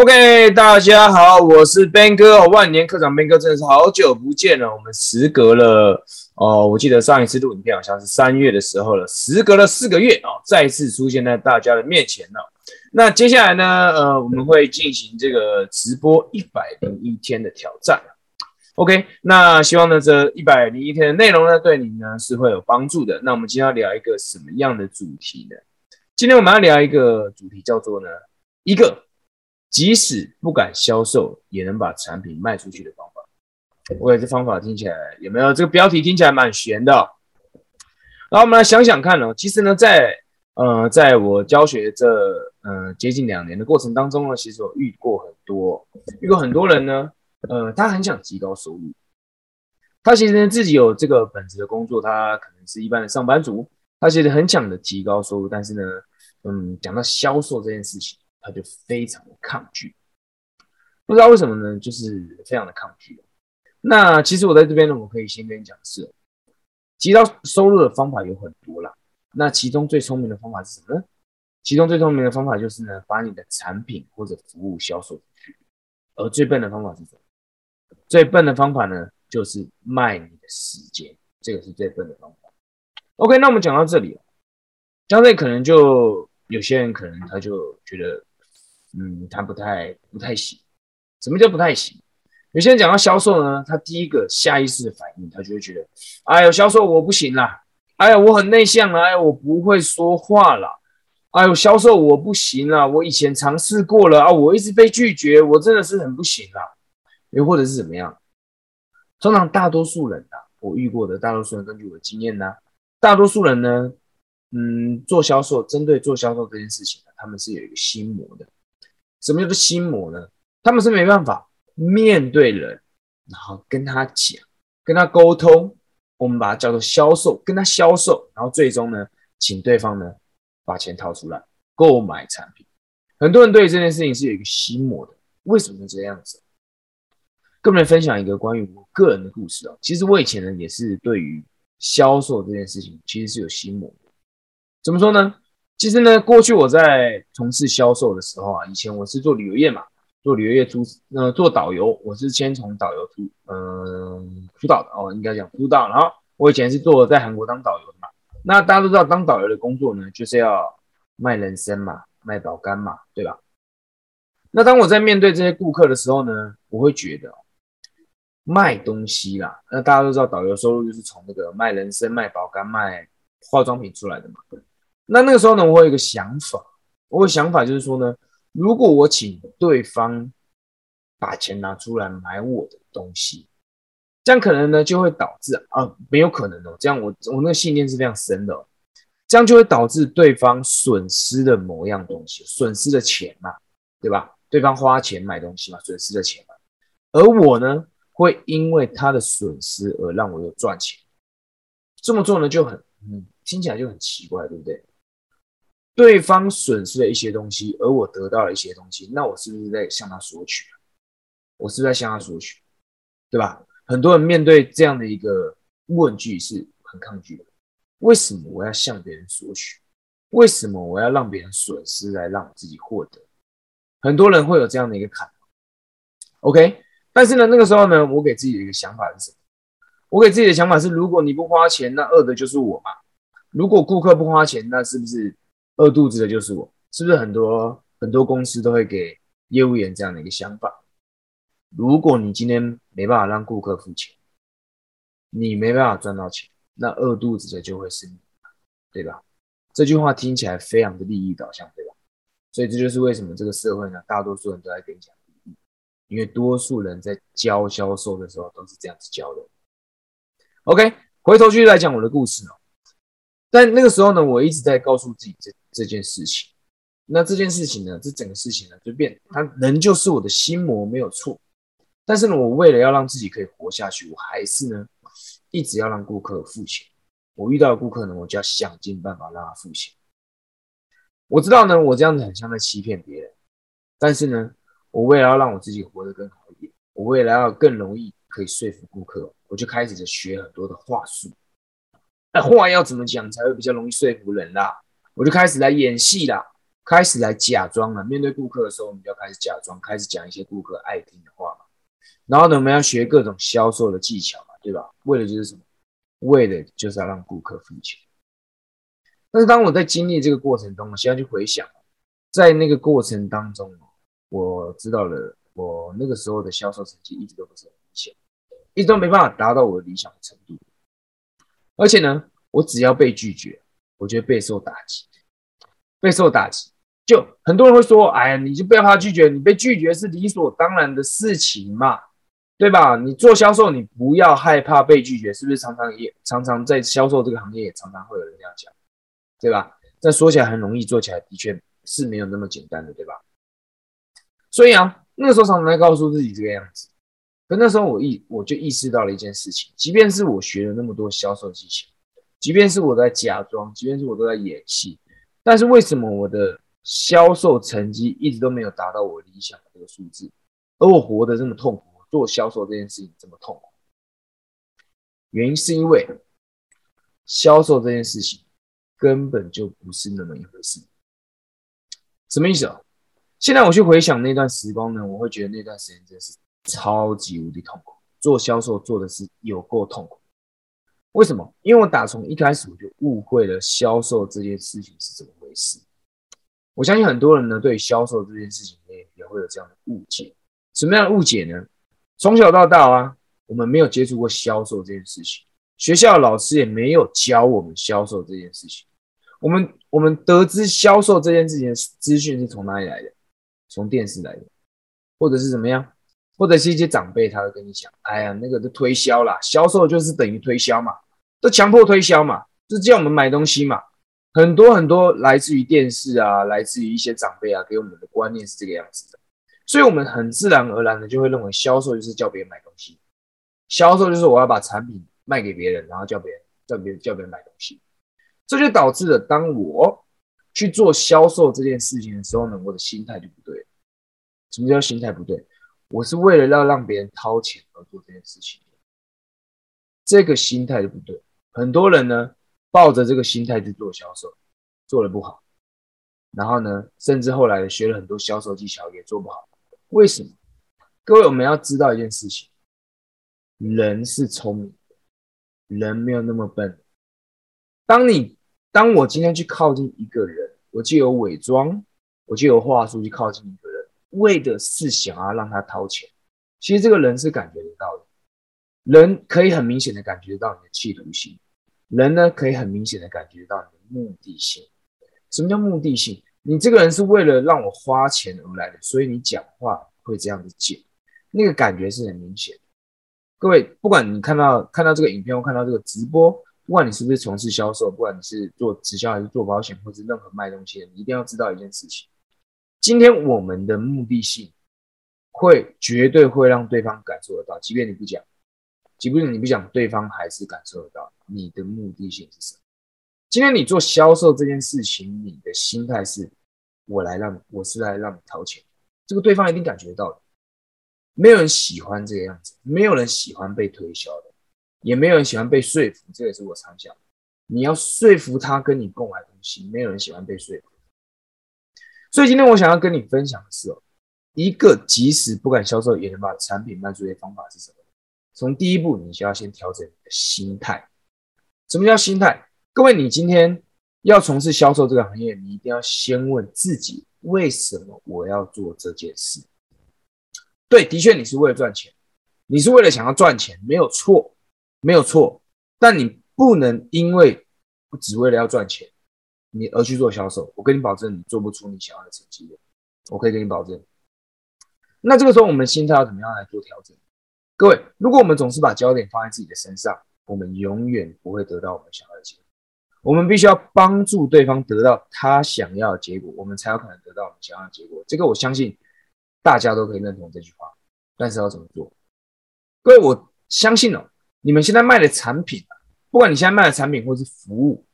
OK，大家好，我是 Ben 哥，万年课长 Ben 哥真的是好久不见了，我们时隔了哦，我记得上一次录影片好像是三月的时候了，时隔了四个月哦，再次出现在大家的面前了。那接下来呢，呃，我们会进行这个直播一百零一天的挑战。OK，那希望呢这一百零一天的内容呢，对你呢是会有帮助的。那我们今天要聊一个什么样的主题呢？今天我们要聊一个主题叫做呢一个。即使不敢销售，也能把产品卖出去的方法。我这方法听起来有没有？这个标题听起来蛮悬的。然后我们来想想看哦，其实呢，在呃，在我教学这呃接近两年的过程当中呢，其实我遇过很多，遇过很多人呢，呃，他很想提高收入，他其实呢自己有这个本职的工作，他可能是一般的上班族，他其实很想的提高收入，但是呢，嗯，讲到销售这件事情。他就非常的抗拒，不知道为什么呢？就是非常的抗拒。那其实我在这边呢，我可以先跟你讲是，提高收入的方法有很多啦。那其中最聪明的方法是什么呢？其中最聪明的方法就是呢，把你的产品或者服务销售出去。而最笨的方法是什么？最笨的方法呢，就是卖你的时间。这个是最笨的方法。OK，那我们讲到这里，讲这里可能就有些人可能他就觉得。嗯，他不太不太行。什么叫不太行？有些人讲到销售呢，他第一个下意识的反应，他就会觉得，哎呦，销售我不行啦，哎呀，我很内向了，哎，我不会说话啦，哎呦，销售我不行啦，我以前尝试过了啊，我一直被拒绝，我真的是很不行啦。又或者是怎么样？通常大多数人啊，我遇过的大多数人，根据我的经验呢，大多数人呢，嗯，做销售，针对做销售这件事情呢，他们是有一个心魔的。什么叫做心魔呢？他们是没办法面对人，然后跟他讲，跟他沟通，我们把它叫做销售，跟他销售，然后最终呢，请对方呢把钱掏出来购买产品。很多人对这件事情是有一个心魔的，为什么这样子？跟你们分享一个关于我个人的故事哦。其实我以前呢也是对于销售这件事情其实是有心魔的。怎么说呢？其实呢，过去我在从事销售的时候啊，以前我是做旅游业嘛，做旅游业出呃做导游，我是先从导游出嗯出道的哦，应该讲出道。然后我以前是做在韩国当导游的嘛，那大家都知道当导游的工作呢，就是要卖人参嘛，卖保肝嘛，对吧？那当我在面对这些顾客的时候呢，我会觉得卖东西啦，那大家都知道导游收入就是从那个卖人参、卖保肝、卖化妆品出来的嘛。那那个时候呢，我有一个想法，我的想法就是说呢，如果我请对方把钱拿出来买我的东西，这样可能呢就会导致啊，没有可能哦，这样我我那个信念是非常深的，哦这样就会导致对方损失的某样东西，损失的钱嘛，对吧？对方花钱买东西嘛，损失的钱嘛，而我呢，会因为他的损失而让我有赚钱，这么做呢就很嗯，听起来就很奇怪，对不对？对方损失了一些东西，而我得到了一些东西，那我是不是在向他索取？我是不是在向他索取，对吧？很多人面对这样的一个问句是很抗拒的。为什么我要向别人索取？为什么我要让别人损失来让我自己获得？很多人会有这样的一个坎。OK，但是呢，那个时候呢，我给自己的一个想法是什么？我给自己的想法是：如果你不花钱，那饿的就是我嘛。如果顾客不花钱，那是不是？饿肚子的就是我，是不是很多很多公司都会给业务员这样的一个想法？如果你今天没办法让顾客付钱，你没办法赚到钱，那饿肚子的就会是你，对吧？这句话听起来非常的利益导向，对吧？所以这就是为什么这个社会呢，大多数人都在跟你讲利益，因为多数人在教销售的时候都是这样子教的。OK，回头继续来讲我的故事哦。但那个时候呢，我一直在告诉自己这这件事情。那这件事情呢，这整个事情呢，就变，它仍旧是我的心魔，没有错。但是呢，我为了要让自己可以活下去，我还是呢，一直要让顾客付钱。我遇到的顾客呢，我就要想尽办法让他付钱。我知道呢，我这样子很像在欺骗别人。但是呢，我为了要让我自己活得更好一点，我为了要更容易可以说服顾客，我就开始在学很多的话术。那话要怎么讲才会比较容易说服人啦？我就开始来演戏啦，开始来假装了。面对顾客的时候，我们就要开始假装，开始讲一些顾客爱听的话嘛。然后呢，我们要学各种销售的技巧嘛，对吧？为了就是什么？为了就是要让顾客付钱。但是当我在经历这个过程中，我现在去回想，在那个过程当中，我知道了，我那个时候的销售成绩一直都不是很明显，一直都没办法达到我的理想的程度。而且呢，我只要被拒绝，我就备受打击，备受打击。就很多人会说：“哎呀，你就不要怕拒绝，你被拒绝是理所当然的事情嘛，对吧？你做销售，你不要害怕被拒绝，是不是？常常也常常在销售这个行业，也常常会有人这样讲，对吧？但说起来很容易，做起来的确是没有那么简单的，对吧？所以啊，那个时候常常在告诉自己这个样子。可那时候我意我就意识到了一件事情，即便是我学了那么多销售技巧，即便是我在假装，即便是我都在演戏，但是为什么我的销售成绩一直都没有达到我理想的这个数字，而我活得这么痛苦，做销售这件事情这么痛苦？原因是因为销售这件事情根本就不是那么一回事。什么意思啊？现在我去回想那段时光呢，我会觉得那段时间真的是。超级无敌痛苦，做销售做的是有够痛苦。为什么？因为我打从一开始我就误会了销售这件事情是怎么回事。我相信很多人呢对销售这件事情也也会有这样的误解。什么样的误解呢？从小到大啊，我们没有接触过销售这件事情，学校老师也没有教我们销售这件事情。我们我们得知销售这件事情的资讯是从哪里来的？从电视来的，或者是怎么样？或者是一些长辈，他会跟你讲：“哎呀，那个都推销啦，销售就是等于推销嘛，都强迫推销嘛，就叫我们买东西嘛。”很多很多来自于电视啊，来自于一些长辈啊，给我们的观念是这个样子的，所以我们很自然而然的就会认为销售就是叫别人买东西，销售就是我要把产品卖给别人，然后叫别人叫别人叫别人买东西，这就导致了当我去做销售这件事情的时候呢，我的心态就不对。什么叫心态不对？我是为了要让别人掏钱而做这件事情，这个心态就不对。很多人呢，抱着这个心态去做销售，做的不好。然后呢，甚至后来学了很多销售技巧，也做不好。为什么？各位，我们要知道一件事情：人是聪明的，人没有那么笨。当你当我今天去靠近一个人，我就有伪装，我就有话术去靠近一个。为的是想要让他掏钱，其实这个人是感觉得到的，人可以很明显的感觉到你的企图心，人呢可以很明显的感觉到你的目的性。什么叫目的性？你这个人是为了让我花钱而来的，所以你讲话会这样子讲，那个感觉是很明显。各位，不管你看到看到这个影片或看到这个直播，不管你是不是从事销售，不管你是做直销还是做保险，或是任何卖东西的，你一定要知道一件事情。今天我们的目的性会绝对会让对方感受得到，即便你不讲，即便你不讲，对方还是感受得到你的目的性是什么。今天你做销售这件事情，你的心态是，我来让，我是来让你掏钱，这个对方一定感觉到的。没有人喜欢这个样子，没有人喜欢被推销的，也没有人喜欢被说服。这也是我常讲，你要说服他跟你购买东西，没有人喜欢被说服。所以今天我想要跟你分享的是哦，一个即使不敢销售也能把产品卖出去的方法是什么？从第一步，你就要先调整你的心态。什么叫心态？各位，你今天要从事销售这个行业，你一定要先问自己：为什么我要做这件事？对，的确，你是为了赚钱，你是为了想要赚钱，没有错，没有错。但你不能因为只为了要赚钱。你而去做销售，我跟你保证，你做不出你想要的成绩的。我可以跟你保证。那这个时候，我们心态要怎么样来做调整？各位，如果我们总是把焦点放在自己的身上，我们永远不会得到我们想要的结果。我们必须要帮助对方得到他想要的结果，我们才有可能得到我们想要的结果。这个我相信大家都可以认同这句话。但是要怎么做？各位，我相信哦，你们现在卖的产品，不管你现在卖的产品或是服务。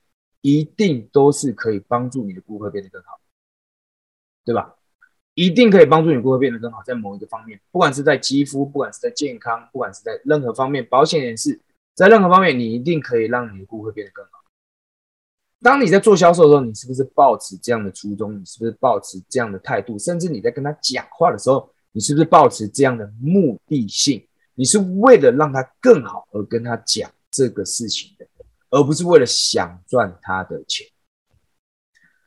一定都是可以帮助你的顾客变得更好，对吧？一定可以帮助你顾客变得更好，在某一个方面，不管是在肌肤，不管是在健康，不管是在任何方面，保险也是，在任何方面，你一定可以让你的顾客变得更好。当你在做销售的时候，你是不是抱持这样的初衷？你是不是抱持这样的态度？甚至你在跟他讲话的时候，你是不是抱持这样的目的性？你是为了让他更好而跟他讲这个事情的，而不是为了想赚他的钱。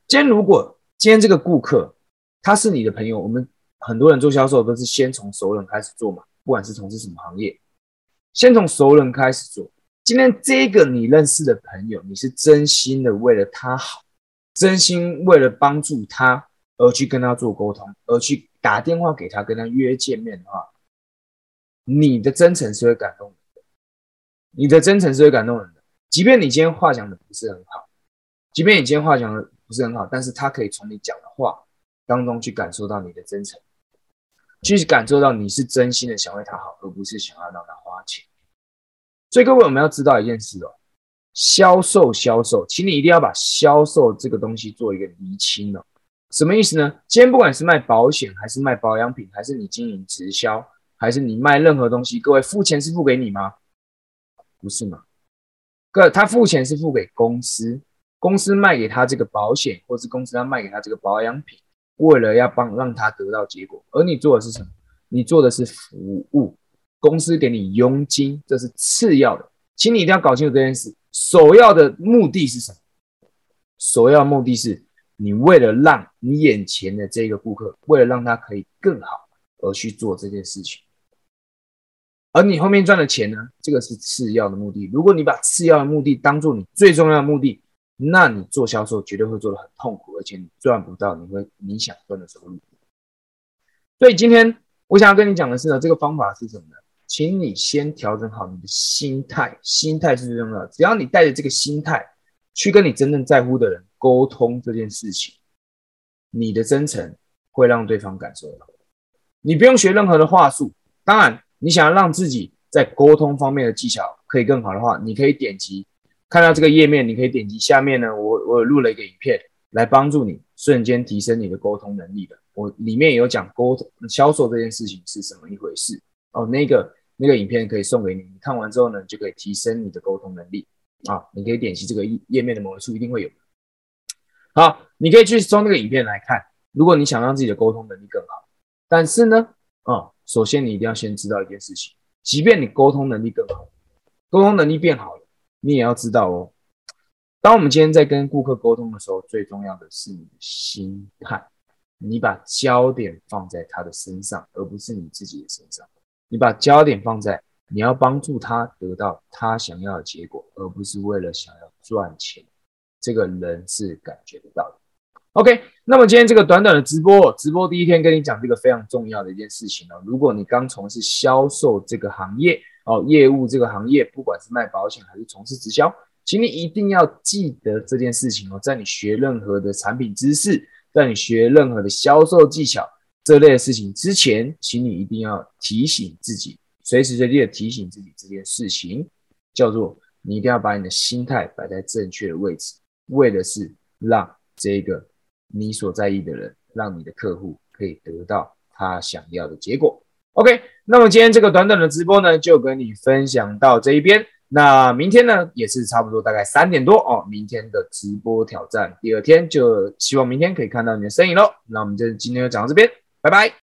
今天如果今天这个顾客他是你的朋友，我们很多人做销售都是先从熟人开始做嘛，不管是从事什么行业，先从熟人开始做。今天这个你认识的朋友，你是真心的为了他好，真心为了帮助他而去跟他做沟通，而去打电话给他跟他约见面的话。你的真诚是会感动人的，你的真诚是会感动人的。即便你今天话讲的不是很好，即便你今天话讲的不是很好，但是他可以从你讲的话当中去感受到你的真诚，去感受到你是真心的想为他好，而不是想要让他花钱。所以各位，我们要知道一件事哦，销售销售，请你一定要把销售这个东西做一个厘清哦。什么意思呢？今天不管是卖保险，还是卖保养品，还是你经营直销。还是你卖任何东西，各位付钱是付给你吗？不是吗？各他付钱是付给公司，公司卖给他这个保险，或是公司他卖给他这个保养品，为了要帮让他得到结果，而你做的是什么？你做的是服务，公司给你佣金，这是次要的，请你一定要搞清楚这件事。首要的目的是什么？首要目的是你为了让你眼前的这个顾客，为了让他可以更好而去做这件事情。而你后面赚的钱呢？这个是次要的目的。如果你把次要的目的当做你最重要的目的，那你做销售绝对会做得很痛苦，而且你赚不到你会你想赚的收入。所以今天我想要跟你讲的是呢，这个方法是什么呢？请你先调整好你的心态，心态是最重要的。只要你带着这个心态去跟你真正在乎的人沟通这件事情，你的真诚会让对方感受到。你不用学任何的话术，当然。你想要让自己在沟通方面的技巧可以更好的话，你可以点击看到这个页面，你可以点击下面呢，我我录了一个影片来帮助你瞬间提升你的沟通能力的。我里面也有讲沟通销售这件事情是什么一回事哦，那个那个影片可以送给你，你看完之后呢，就可以提升你的沟通能力啊。你可以点击这个页页面的某一处，一定会有。好，你可以去从那个影片来看，如果你想让自己的沟通能力更好，但是呢，啊。首先，你一定要先知道一件事情，即便你沟通能力更好，沟通能力变好了，你也要知道哦。当我们今天在跟顾客沟通的时候，最重要的是你的心态，你把焦点放在他的身上，而不是你自己的身上。你把焦点放在你要帮助他得到他想要的结果，而不是为了想要赚钱。这个人是感觉得到的。OK，那么今天这个短短的直播，直播第一天跟你讲这个非常重要的一件事情哦。如果你刚从事销售这个行业哦，业务这个行业，不管是卖保险还是从事直销，请你一定要记得这件事情哦。在你学任何的产品知识，在你学任何的销售技巧这类的事情之前，请你一定要提醒自己，随时随地的提醒自己这件事情，叫做你一定要把你的心态摆在正确的位置，为的是让这个。你所在意的人，让你的客户可以得到他想要的结果。OK，那么今天这个短短的直播呢，就跟你分享到这一边。那明天呢，也是差不多大概三点多哦。明天的直播挑战，第二天就希望明天可以看到你的身影喽。那我们就今天就讲到这边，拜拜。